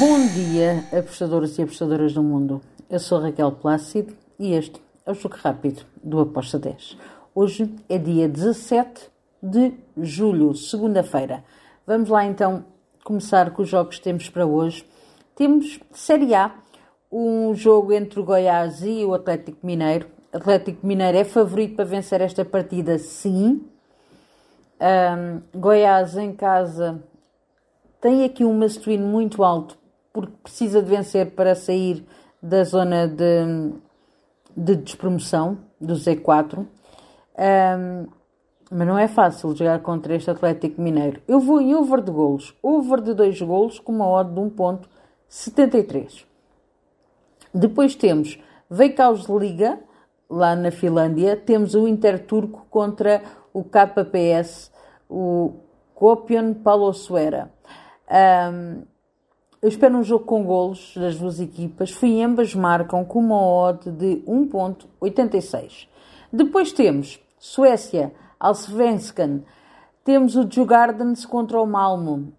Bom dia, apostadores e apostadoras do mundo. Eu sou Raquel Plácido e este é o Jogo Rápido do Aposta 10. Hoje é dia 17 de julho, segunda-feira. Vamos lá então começar com os jogos que temos para hoje. Temos Série A, um jogo entre o Goiás e o Atlético Mineiro. Atlético Mineiro é favorito para vencer esta partida, sim. Um, Goiás em casa tem aqui um must muito alto porque precisa de vencer para sair da zona de, de despromoção do Z4. Um, mas não é fácil jogar contra este Atlético Mineiro. Eu vou em over de golos. Over de 2 golos com uma odd de 1.73. Depois temos Veikaus Liga, lá na Finlândia. Temos o Inter Turco contra o KPS, o Kopion Palosuera. Um, eu espero um jogo com golos das duas equipas. Fui ambas marcam com uma odd de 1.86. Depois temos Suécia, Allsvenskan. Temos o Djurgardens contra o Malmo.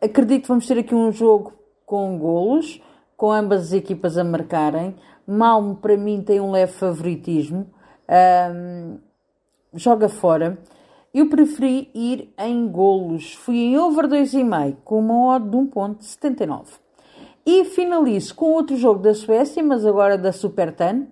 Acredito que vamos ter aqui um jogo com golos, com ambas as equipas a marcarem. Malmo, para mim, tem um leve favoritismo. Um, joga fora. Eu preferi ir em golos. Fui em over 2,5 com uma odd de 1.79. E finalizo com outro jogo da Suécia, mas agora da Supertan.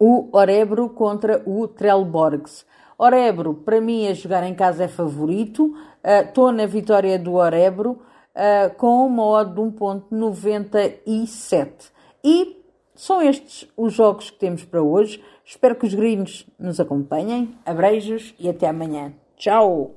O Orebro contra o Trelborgs. Orebro, para mim, a jogar em casa é favorito. Estou uh, na vitória do Orebro uh, com uma odd de 1.97. E são estes os jogos que temos para hoje. Espero que os gringos nos acompanhem. Abreijos e até amanhã. Tchau!